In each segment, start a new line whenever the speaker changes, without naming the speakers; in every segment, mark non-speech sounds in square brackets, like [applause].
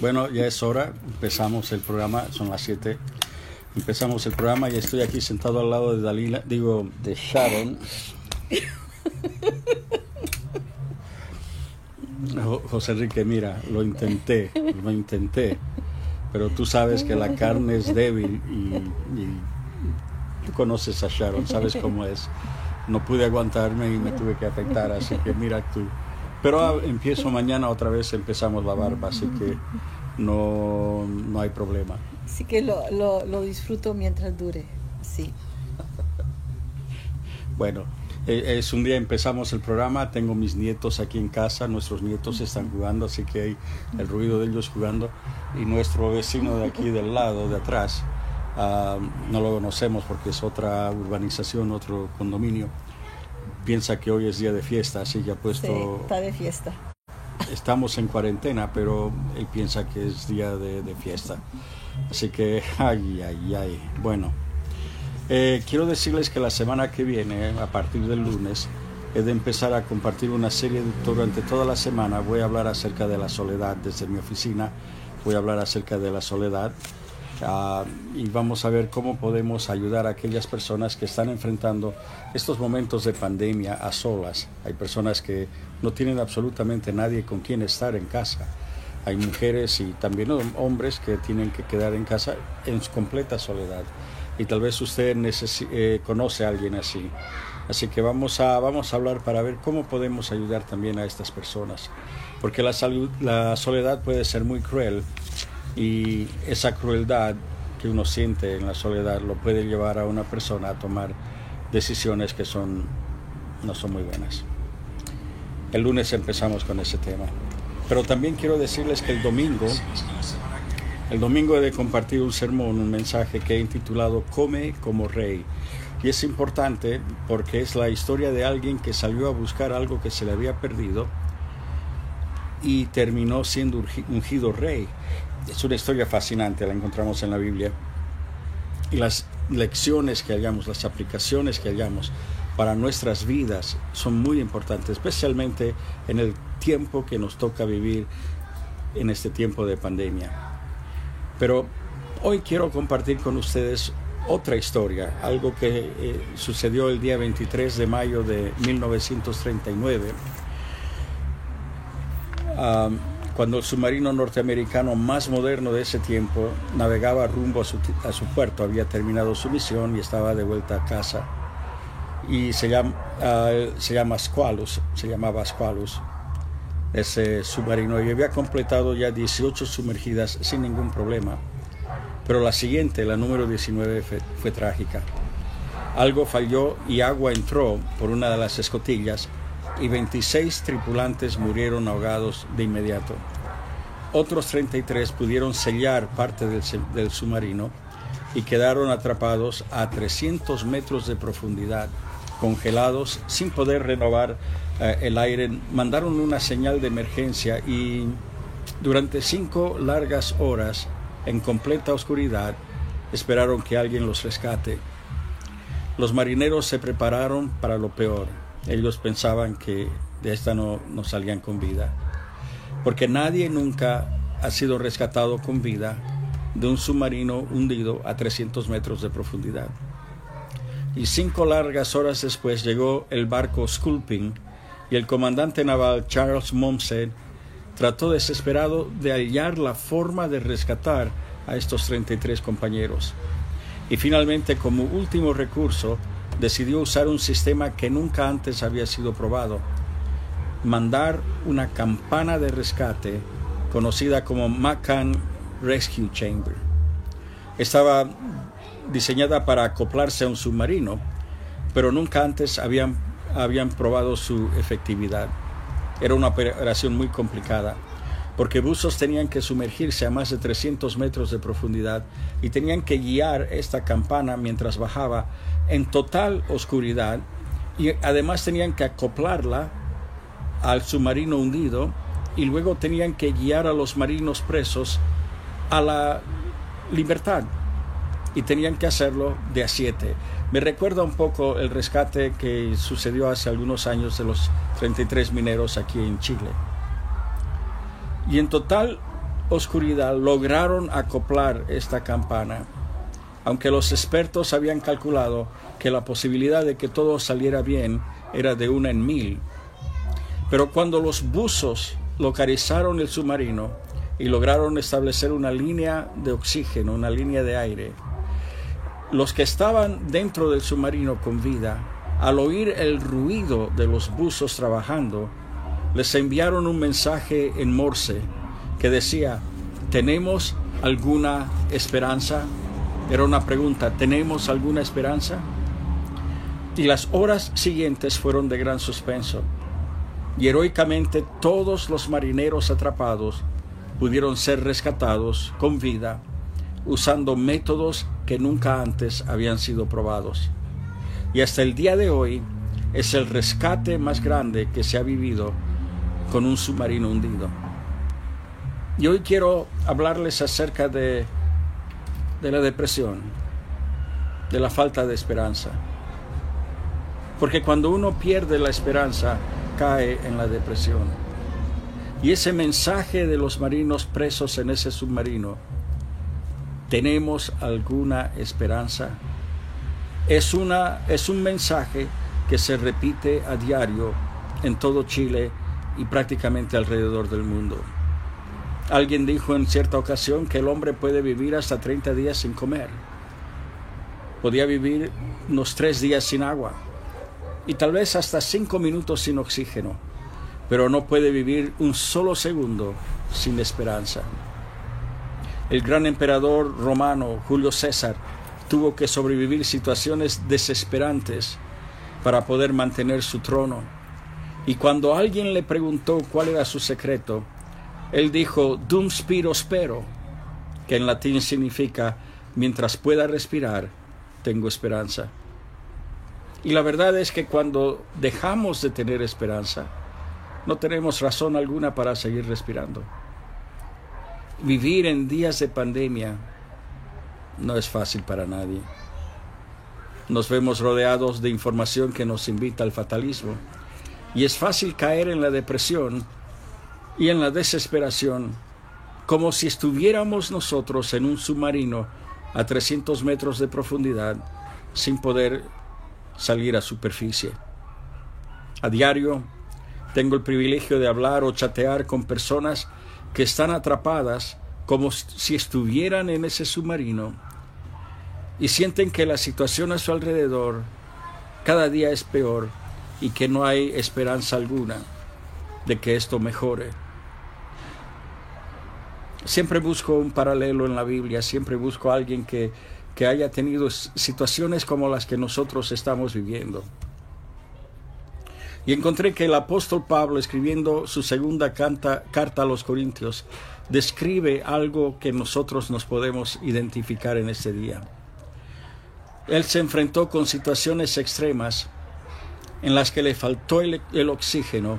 Bueno, ya es hora, empezamos el programa, son las 7. Empezamos el programa y estoy aquí sentado al lado de Dalila, digo, de Sharon. José Enrique, mira, lo intenté, lo intenté, pero tú sabes que la carne es débil y, tú conoces a Sharon, sabes cómo es. No pude aguantarme y me tuve que afectar, así que mira tú. Pero empiezo mañana otra vez, empezamos la barba, así que no, no hay problema.
Así que lo, lo, lo disfruto mientras dure, sí. [laughs]
bueno, eh, es un día empezamos el programa, tengo mis nietos aquí en casa, nuestros nietos están jugando, así que hay el ruido de ellos jugando. Y nuestro vecino de aquí del lado, de atrás, uh, no lo conocemos porque es otra urbanización, otro condominio piensa que hoy es día de fiesta, así que ha puesto...
Sí, está de fiesta.
Estamos en cuarentena, pero él piensa que es día de, de fiesta. Así que, ay, ay, ay. Bueno, eh, quiero decirles que la semana que viene, a partir del lunes, he de empezar a compartir una serie durante toda la semana. Voy a hablar acerca de la soledad desde mi oficina. Voy a hablar acerca de la soledad Uh, y vamos a ver cómo podemos ayudar a aquellas personas que están enfrentando estos momentos de pandemia a solas. Hay personas que no tienen absolutamente nadie con quien estar en casa. Hay mujeres y también hombres que tienen que quedar en casa en completa soledad. Y tal vez usted eh, conoce a alguien así. Así que vamos a, vamos a hablar para ver cómo podemos ayudar también a estas personas. Porque la, salud, la soledad puede ser muy cruel y esa crueldad que uno siente en la soledad lo puede llevar a una persona a tomar decisiones que son no son muy buenas. El lunes empezamos con ese tema. Pero también quiero decirles que el domingo, el domingo he de compartir un sermón, un mensaje que he intitulado Come como rey. Y es importante porque es la historia de alguien que salió a buscar algo que se le había perdido y terminó siendo ungido rey es una historia fascinante, la encontramos en la Biblia. Y las lecciones que hallamos, las aplicaciones que hallamos para nuestras vidas son muy importantes, especialmente en el tiempo que nos toca vivir en este tiempo de pandemia. Pero hoy quiero compartir con ustedes otra historia, algo que eh, sucedió el día 23 de mayo de 1939 cuando el submarino norteamericano más moderno de ese tiempo navegaba rumbo a su, a su puerto, había terminado su misión y estaba de vuelta a casa. Y se llama, uh, se llama Squalus, se llamaba Squalus, ese submarino, y había completado ya 18 sumergidas sin ningún problema. Pero la siguiente, la número 19, fue, fue trágica. Algo falló y agua entró por una de las escotillas y 26 tripulantes murieron ahogados de inmediato. Otros 33 pudieron sellar parte del, submarino y quedaron atrapados a 300 metros de profundidad, congelados, sin poder renovar eh, el aire. Mandaron una señal de emergencia y durante cinco largas horas, en completa oscuridad, esperaron que alguien los rescate. Los marineros se prepararon para lo peor ellos pensaban que de esta no, no salían con vida. Porque nadie nunca ha sido rescatado con vida de un submarino hundido a 300 metros de profundidad. Y cinco largas horas después llegó el barco Sculpin y el comandante naval Charles Momsen trató desesperado de hallar la forma de rescatar a estos 33 compañeros. Y finalmente, como último recurso, decidió usar un sistema que nunca antes había sido probado, mandar una campana de rescate conocida como Macan Rescue Chamber. Estaba diseñada para acoplarse a un submarino, pero nunca antes habían, habían probado su efectividad. Era una operación muy complicada porque buzos tenían que sumergirse a más de 300 metros de profundidad y tenían que guiar esta campana mientras bajaba en total oscuridad y además tenían que acoplarla al submarino hundido y luego tenían que guiar a los marinos presos a la libertad y tenían que hacerlo de a siete. Me recuerda un poco el rescate que sucedió hace algunos años de los 33 mineros aquí en Chile. Y en total oscuridad lograron acoplar esta campana, aunque los expertos habían calculado que la posibilidad de que todo saliera bien era de una en mil. Pero cuando los buzos localizaron el submarino y lograron establecer una línea de oxígeno, una línea de aire, los que estaban dentro del submarino con vida, al oír el ruido de los buzos trabajando, les enviaron un mensaje en Morse que decía, ¿tenemos alguna esperanza? Era una pregunta, ¿tenemos alguna esperanza? Y las horas siguientes fueron de gran suspenso. Y heroicamente todos los marineros atrapados pudieron ser rescatados con vida usando métodos que nunca antes habían sido probados. Y hasta el día de hoy es el rescate más grande que se ha vivido con un submarino hundido. Y hoy quiero hablarles acerca de, de la depresión, de la falta de esperanza. Porque cuando uno pierde la esperanza, cae en la depresión. Y ese mensaje de los marinos presos en ese submarino, ¿tenemos alguna esperanza? Es, una, es un mensaje que se repite a diario en todo Chile y prácticamente alrededor del mundo. Alguien dijo en cierta ocasión que el hombre puede vivir hasta 30 días sin comer. Podía vivir unos tres días sin agua y tal vez hasta cinco minutos sin oxígeno, pero no puede vivir un solo segundo sin esperanza. El gran emperador romano Julio César tuvo que sobrevivir situaciones desesperantes para poder mantener su trono y cuando alguien le preguntó cuál era su secreto, él dijo, Dum spiro spero, que en latín significa, mientras pueda respirar, tengo esperanza. Y la verdad es que cuando dejamos de tener esperanza, no tenemos razón alguna para seguir respirando. Vivir en días de pandemia no es fácil para nadie. Nos vemos rodeados de información que nos invita al fatalismo y es fácil caer en la depresión y en la desesperación, como si estuviéramos nosotros en un submarino a 300 metros de profundidad sin poder salir a superficie. A diario tengo el privilegio de hablar o chatear con personas que están atrapadas como si estuvieran en ese submarino y sienten que la situación a su alrededor cada día es peor y que no hay esperanza alguna de que esto mejore. Siempre busco un paralelo en la Biblia, siempre busco a alguien que, que haya tenido situaciones como las que nosotros estamos viviendo. Y encontré que el apóstol Pablo, escribiendo su segunda carta a los Corintios, describe algo que nosotros nos podemos identificar en este día. Él se enfrentó con situaciones extremas en las que le faltó el, oxígeno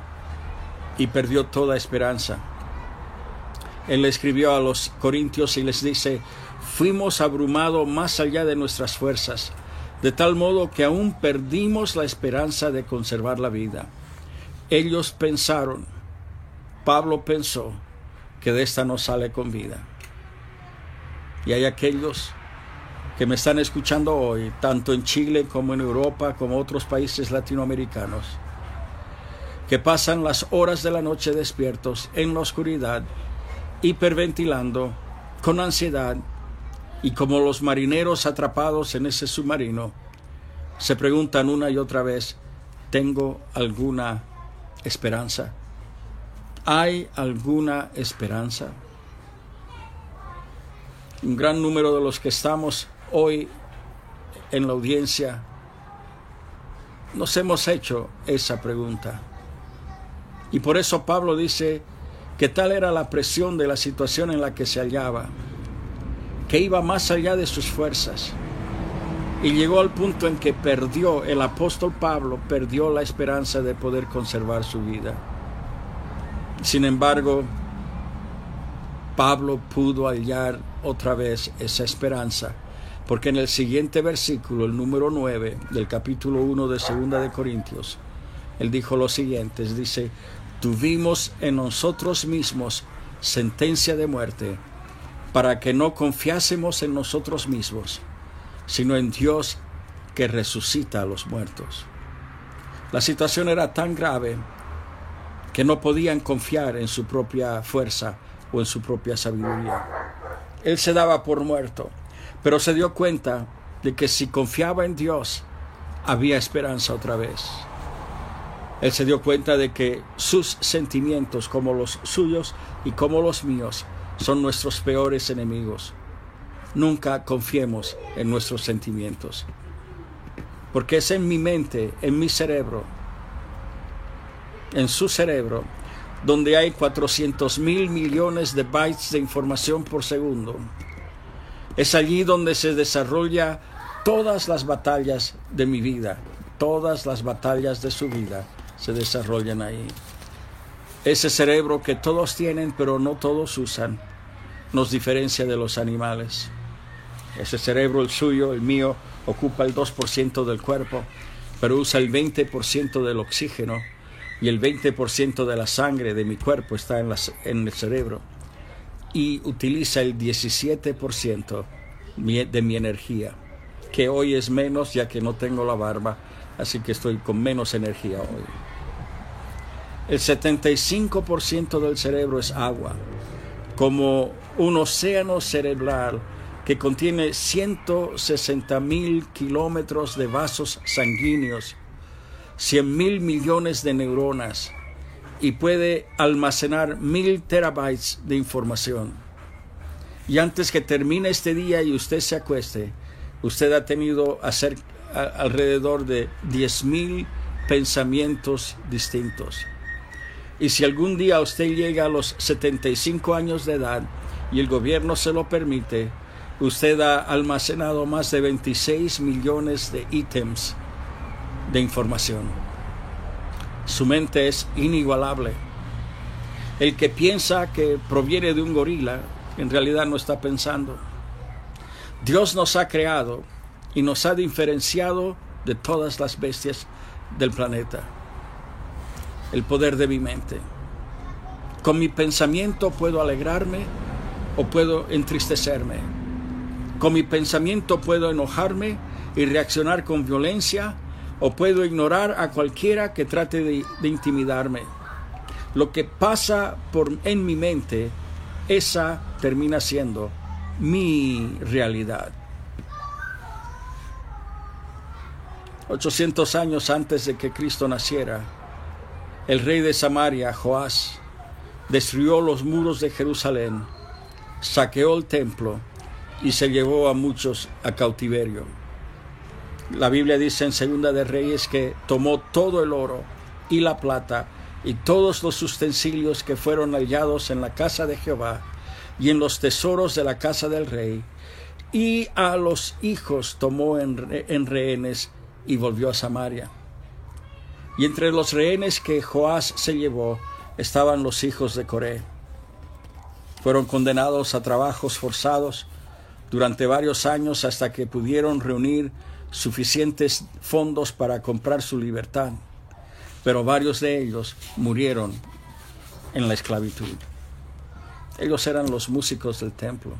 y perdió toda esperanza. Él escribió a los corintios y les dice, fuimos abrumados más allá de nuestras fuerzas, de tal modo que aún perdimos la esperanza de conservar la vida. Ellos pensaron, Pablo pensó, que de esta no sale con vida. Y hay aquellos que me están escuchando hoy, tanto en Chile como en Europa, como otros países latinoamericanos, que pasan las horas de la noche despiertos en la oscuridad, hiperventilando, con ansiedad, y como los marineros atrapados en ese submarino, se preguntan una y otra vez, ¿tengo alguna esperanza? ¿Hay alguna esperanza? Un gran número de los que estamos hoy en la audiencia nos hemos hecho esa pregunta. Y por eso Pablo dice que tal era la presión de la situación en la que se hallaba, que iba más allá de sus fuerzas. Y llegó al punto en que perdió, el apóstol Pablo perdió la esperanza de poder conservar su vida. Sin embargo, Pablo pudo hallar otra vez esa esperanza porque en el siguiente versículo, el número 9 del capítulo 1 de Segunda de Corintios, él dijo lo siguiente, dice, tuvimos en nosotros mismos sentencia de muerte, para que no confiásemos en nosotros mismos, sino en Dios que resucita a los muertos. La situación era tan grave que no podían confiar en su propia fuerza o en su propia sabiduría. Él se daba por muerto, pero se dio cuenta de que si confiaba en Dios, había esperanza otra vez. Él se dio cuenta de que sus sentimientos, como los suyos y como los míos, son nuestros peores enemigos. Nunca confiemos en nuestros sentimientos, porque es en mi mente, en mi cerebro, en su cerebro, donde hay 400 mil millones de bytes de información por segundo. Es allí donde se desarrolla todas las batallas de mi vida, todas las batallas de su vida se desarrollan ahí. Ese cerebro que todos tienen pero no todos usan nos diferencia de los animales. Ese cerebro, el suyo, el mío, ocupa el 2% del cuerpo, pero usa el 20% del oxígeno y el 20% de la sangre de mi cuerpo está en, en el cerebro y utiliza el 17% de mi energía, que hoy es menos ya que no tengo la barba, así que estoy con menos energía hoy. El 75% del cerebro es agua, como un océano cerebral que contiene 160 mil kilómetros de vasos sanguíneos, 100 mil millones de neuronas y puede almacenar mil terabytes de información. Y antes que termine este día y usted se acueste, usted ha tenido alrededor de 10 mil pensamientos distintos. Y si algún día usted llega a los 75 años de edad y el gobierno se lo permite, usted ha almacenado más de 26 millones de ítems de información. Su mente es inigualable. El que piensa que proviene de un gorila, en realidad no está pensando. Dios nos ha creado y nos ha diferenciado de todas las bestias del planeta el poder de mi mente. Con mi pensamiento puedo alegrarme o puedo entristecerme. Con mi pensamiento puedo enojarme y reaccionar con violencia o puedo ignorar a cualquiera que trate de, intimidarme. Lo que pasa por, en mi mente, esa termina siendo mi realidad. 800 años antes de que Cristo naciera, el rey de Samaria, Joás, destruyó los muros de Jerusalén, saqueó el templo y se llevó a muchos a cautiverio. La Biblia dice en Segunda de Reyes que tomó todo el oro y la plata y todos los utensilios que fueron hallados en la casa de Jehová y en los tesoros de la casa del rey, y a los hijos tomó en, en rehenes y volvió a Samaria. Y entre los rehenes que Joás se llevó estaban los hijos de Coré. Fueron condenados a trabajos forzados durante varios años hasta que pudieron reunir suficientes fondos para comprar su libertad. Pero varios de ellos murieron en la esclavitud. Ellos eran los músicos del templo.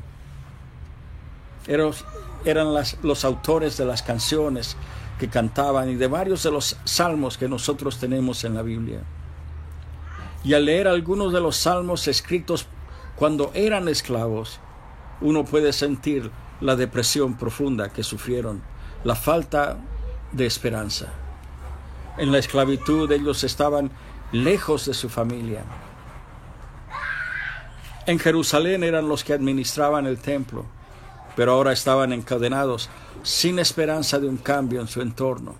Eran, eran los autores de las canciones que cantaban y de varios de los salmos que nosotros tenemos en la Biblia. Y al leer algunos de los salmos escritos cuando eran esclavos, uno puede sentir la depresión profunda que sufrieron, la falta de esperanza. En la esclavitud ellos estaban lejos de su familia. En Jerusalén eran los que administraban el templo, pero ahora estaban encadenados sin esperanza de un cambio en su entorno.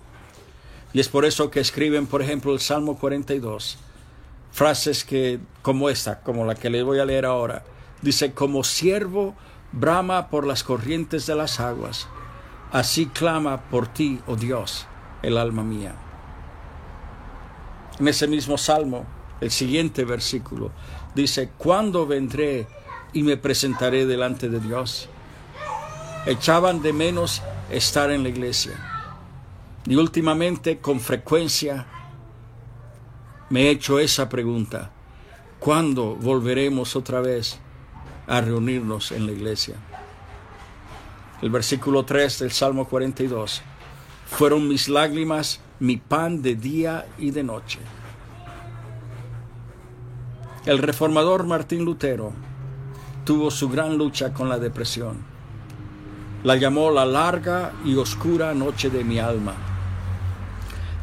Y es por eso que escriben, por ejemplo, el Salmo 42, frases que como esta, como la que les voy a leer ahora. Dice, como siervo brama por las corrientes de las aguas, así clama por ti, oh Dios, el alma mía. En ese mismo salmo, el siguiente versículo dice, ¿cuándo vendré y me presentaré delante de Dios? Echaban de menos estar en la iglesia. Y últimamente, con frecuencia, me he hecho esa pregunta. ¿Cuándo volveremos otra vez a reunirnos en la iglesia? El versículo 3 del Salmo 42. Fueron mis lágrimas mi pan de día y de noche. El reformador Martín Lutero tuvo su gran lucha con la depresión. La llamó la larga y oscura noche de mi alma.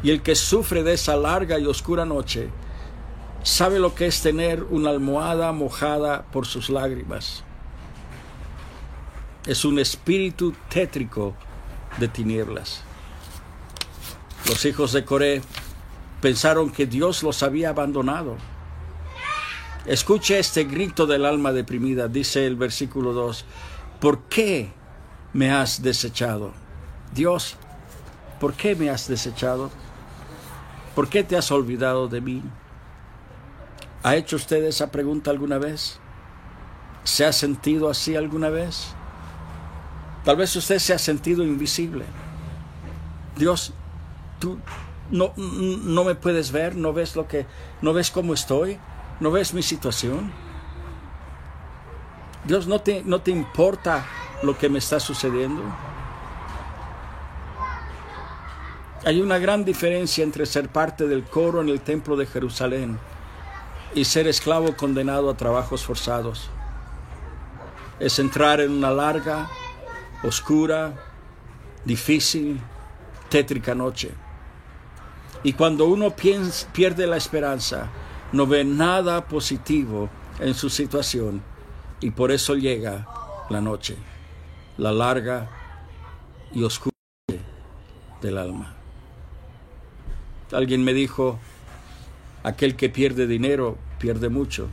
Y el que sufre de esa larga y oscura noche sabe lo que es tener una almohada mojada por sus lágrimas. Es un espíritu tétrico de tinieblas. Los hijos de Coré pensaron que Dios los había abandonado Escuche este grito del alma deprimida, dice el versículo 2. ¿Por qué me has desechado? Dios, ¿por qué me has desechado? ¿Por qué te has olvidado de mí? ¿Ha hecho usted esa pregunta alguna vez? ¿Se ha sentido así alguna vez? Tal vez usted se ha sentido invisible. Dios, tú no, no me puedes ver, no ves lo que, no ves cómo estoy. ¿No ves mi situación? Dios, ¿no te, no te importa lo que me está sucediendo? Hay una gran diferencia entre ser parte del coro en el templo de Jerusalén y ser esclavo condenado a trabajos forzados. Es entrar en una larga, oscura, difícil, tétrica noche. Y cuando uno pierde la esperanza, no ve nada positivo en su situación y por eso llega la noche, la larga y oscura del alma. Alguien me dijo, aquel que pierde dinero pierde mucho,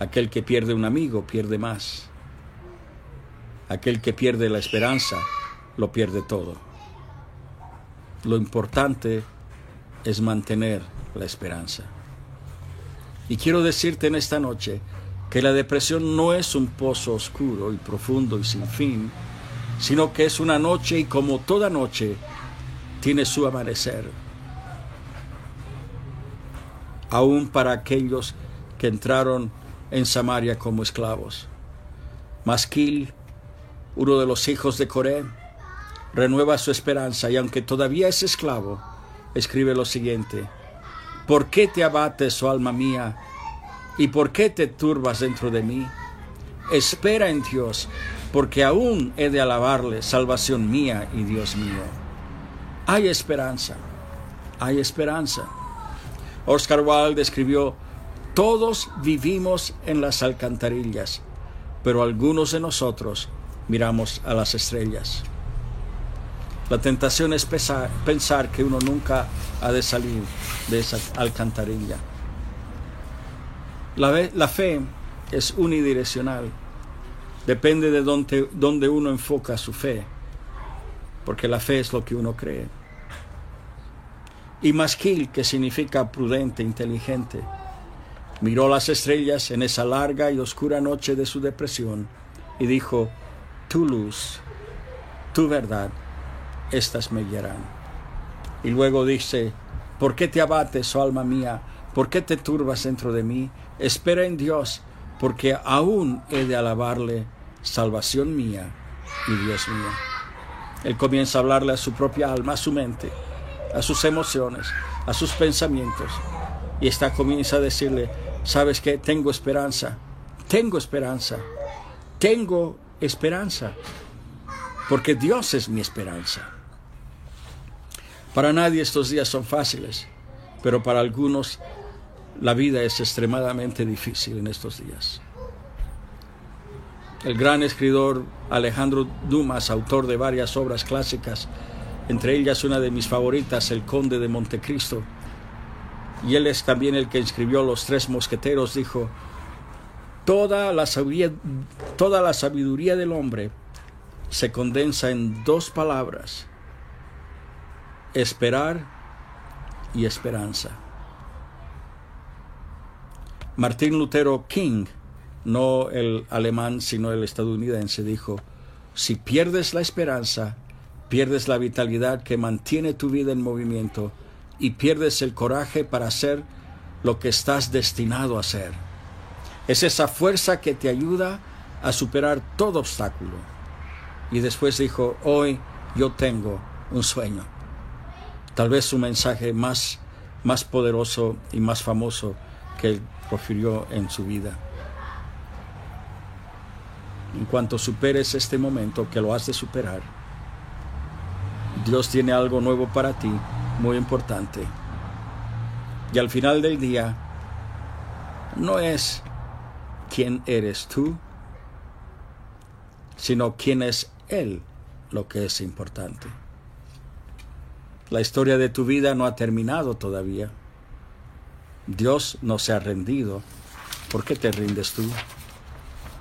aquel que pierde un amigo pierde más, aquel que pierde la esperanza lo pierde todo. Lo importante es mantener la esperanza. Y quiero decirte en esta noche que la depresión no es un pozo oscuro y profundo y sin fin, sino que es una noche y como toda noche tiene su amanecer. Aún para aquellos que entraron en Samaria como esclavos. Masquil, uno de los hijos de Coré, renueva su esperanza y aunque todavía es esclavo, escribe lo siguiente. ¿Por qué te abates, oh alma mía? ¿Y por qué te turbas dentro de mí? Espera en Dios, porque aún he de alabarle, salvación mía y Dios mío. Hay esperanza, hay esperanza. Oscar Wilde escribió, todos vivimos en las alcantarillas, pero algunos de nosotros miramos a las estrellas. La tentación es pensar que uno nunca ha de salir de esa alcantarilla. La, fe es unidireccional. Depende de dónde, dónde uno enfoca su fe, porque la fe es lo que uno cree. Y masquil, que significa prudente, inteligente, miró las estrellas en esa larga y oscura noche de su depresión y dijo, tu luz, tu verdad, estas me guiarán. Y luego dice, ¿por qué te abates, oh alma mía? ¿Por qué te turbas dentro de mí? Espera en Dios, porque aún he de alabarle, salvación mía y Dios mío. Él comienza a hablarle a su propia alma, a su mente, a sus emociones, a sus pensamientos. Y esta comienza a decirle, ¿sabes qué? Tengo esperanza, tengo esperanza, tengo esperanza, porque Dios es mi esperanza. Para nadie estos días son fáciles, pero para algunos la vida es extremadamente difícil en estos días. El gran escritor Alejandro Dumas, autor de varias obras clásicas, entre ellas una de mis favoritas, El Conde de Montecristo, y él es también el que escribió Los Tres Mosqueteros, dijo, toda la sabiduría, del hombre se condensa en dos palabras, esperar y esperanza. Martín Lutero King, no el alemán sino el estadounidense, dijo, si pierdes la esperanza, pierdes la vitalidad que mantiene tu vida en movimiento y pierdes el coraje para hacer lo que estás destinado a ser. Es esa fuerza que te ayuda a superar todo obstáculo. Y después dijo, hoy yo tengo un sueño. Tal vez su mensaje más, más poderoso y más famoso que él profirió en su vida. En cuanto superes este momento, que lo has de superar, Dios tiene algo nuevo para ti, muy importante. Y al final del día, no es quién eres tú, sino quién es Él lo que es importante. La historia de tu vida no ha terminado todavía. Dios no se ha rendido. ¿Por qué te rindes tú?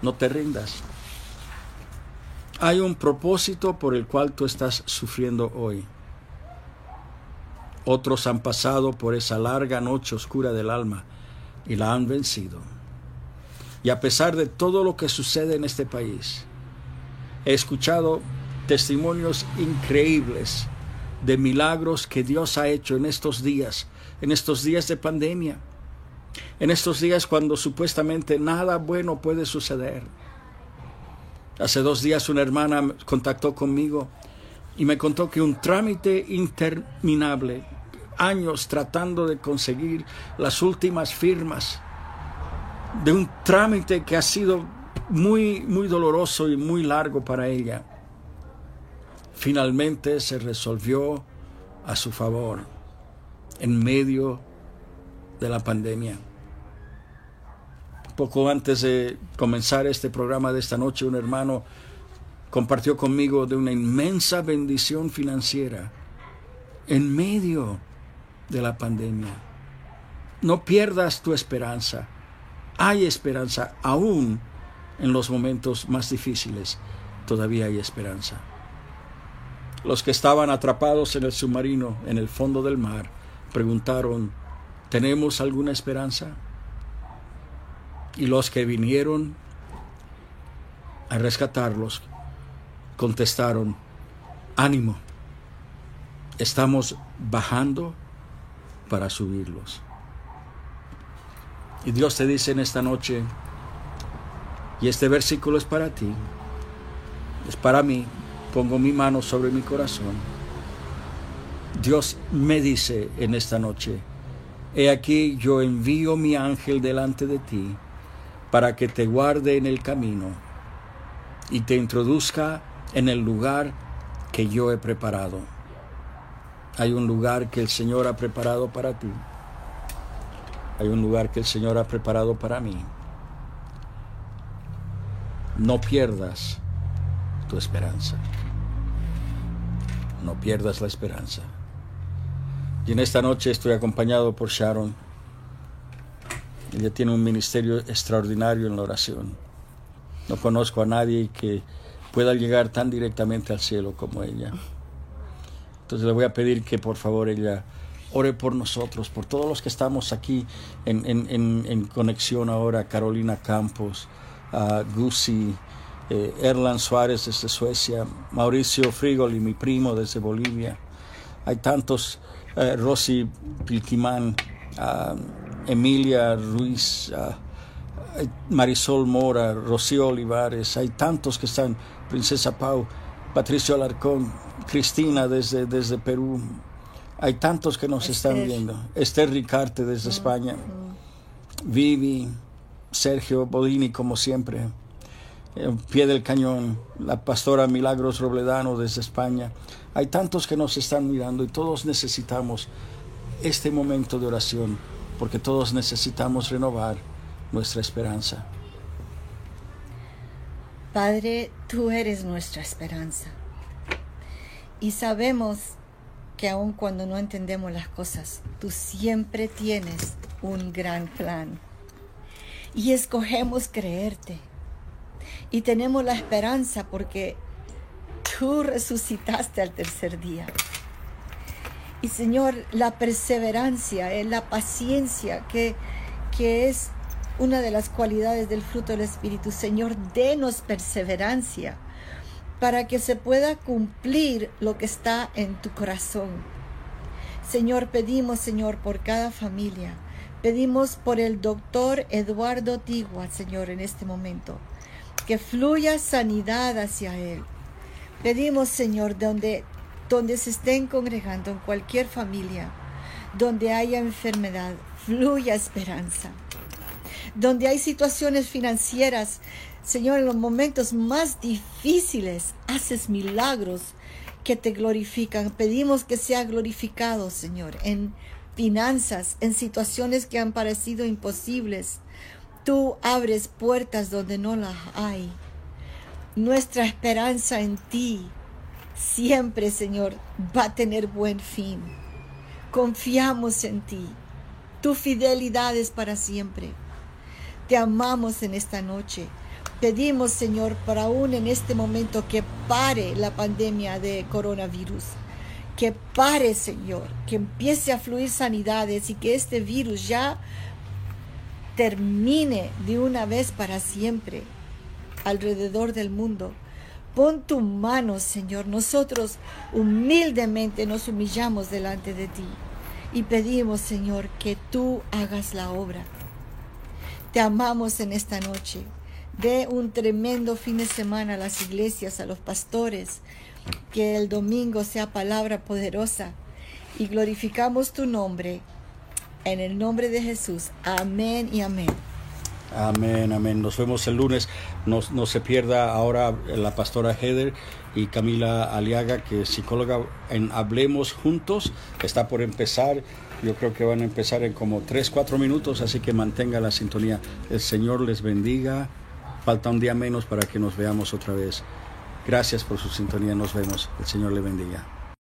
No te rindas. Hay un propósito por el cual tú estás sufriendo hoy. Otros han pasado por esa larga noche oscura del alma y la han vencido. Y a pesar de todo lo que sucede en este país, he escuchado testimonios increíbles de milagros que Dios ha hecho en estos días, en estos días de pandemia, en estos días cuando supuestamente nada bueno puede suceder. Hace dos días una hermana contactó conmigo y me contó que un trámite interminable años tratando de conseguir las últimas firmas de un trámite que ha sido muy, muy doloroso y muy largo para ella. Finalmente se resolvió a su favor en medio de la pandemia. Poco antes de comenzar este programa de esta noche, un hermano compartió conmigo de una inmensa bendición financiera en medio de la pandemia. No pierdas tu esperanza. Hay esperanza aún en los momentos más difíciles. Todavía hay esperanza. Los que estaban atrapados en el submarino, en el fondo del mar, preguntaron, ¿tenemos alguna esperanza? Y los que vinieron a rescatarlos contestaron, ánimo, estamos bajando para subirlos. Y Dios te dice en esta noche, y este versículo es para ti, es para mí, pongo mi mano sobre mi corazón. Dios me dice en esta noche, he aquí yo envío mi ángel delante de ti para que te guarde en el camino y te introduzca en el lugar que yo he preparado. Hay un lugar que el Señor ha preparado para ti. Hay un lugar que el Señor ha preparado para mí. No pierdas tu esperanza. No pierdas la esperanza. Y en esta noche estoy acompañado por Sharon. Ella tiene un ministerio extraordinario en la oración. No conozco a nadie que pueda llegar tan directamente al cielo como ella. Entonces le voy a pedir que por favor ella ore por nosotros, por todos los que estamos aquí en, conexión ahora, Carolina Campos, uh, Gusi, eh, Erland Suárez desde Suecia, Mauricio Frigoli, mi primo desde Bolivia. Hay tantos, eh, Rosy Pilquimán, ah, Emilia Ruiz, ah, Marisol Mora, Rocío Olivares, hay tantos que están, Princesa Pau, Patricio Alarcón, Cristina desde, desde Perú. Hay tantos que nos están viendo. Esther Ricarte desde España. Vivi, Sergio Bodini, como siempre. pie del cañón. La pastora Milagros Robledano desde España. Hay tantos que nos están mirando y todos necesitamos este momento de oración porque todos necesitamos renovar nuestra esperanza.
Padre, tú eres nuestra esperanza. Y sabemos que aun cuando no entendemos las cosas, tú siempre tienes un gran plan. Y escogemos creerte. Y tenemos la esperanza porque tú resucitaste al tercer día. Y Señor, la perseverancia, eh, la paciencia, que, que es una de las cualidades del fruto del Espíritu. Señor, denos perseverancia para que se pueda cumplir lo que está en tu corazón. Señor, pedimos, Señor, por cada familia. Pedimos por el doctor Eduardo Tigua, Señor, en este momento, que fluya sanidad hacia él. Pedimos, Señor, donde, donde se estén congregando, en cualquier familia, donde haya enfermedad, fluya esperanza. Donde hay situaciones financieras, Señor, en los momentos más difíciles, haces milagros que te glorifican. Pedimos que sea glorificado, Señor, en finanzas, en situaciones que han parecido imposibles. Tú abres puertas donde no las hay. Nuestra esperanza en ti siempre, Señor, va a tener buen fin. Confiamos en ti. Tu fidelidad es para siempre. Te amamos en esta noche. Pedimos, Señor, para aún en este momento que pare la pandemia de coronavirus que pare, Señor, que empiece a fluir sanidades y que este virus ya termine de una vez para siempre alrededor del mundo. Pon tu mano, Señor. Nosotros humildemente nos humillamos delante de ti y pedimos, Señor, que tú hagas la obra. Te amamos en esta noche. De un tremendo fin de semana a las iglesias, a los pastores, que el domingo sea palabra poderosa y glorificamos tu nombre en el nombre de Jesús. Amén y amén.
Amén, amén. Nos vemos el lunes. No, no, se pierda ahora la pastora Heather y Camila Aliaga, que es psicóloga en Hablemos Juntos. Está por empezar. Yo creo que van a empezar en como 3, 4 minutos, así que mantenga la sintonía. El Señor les bendiga. Falta un día menos para que nos veamos otra vez. Gracias por su sintonía. Nos vemos. El Señor le bendiga.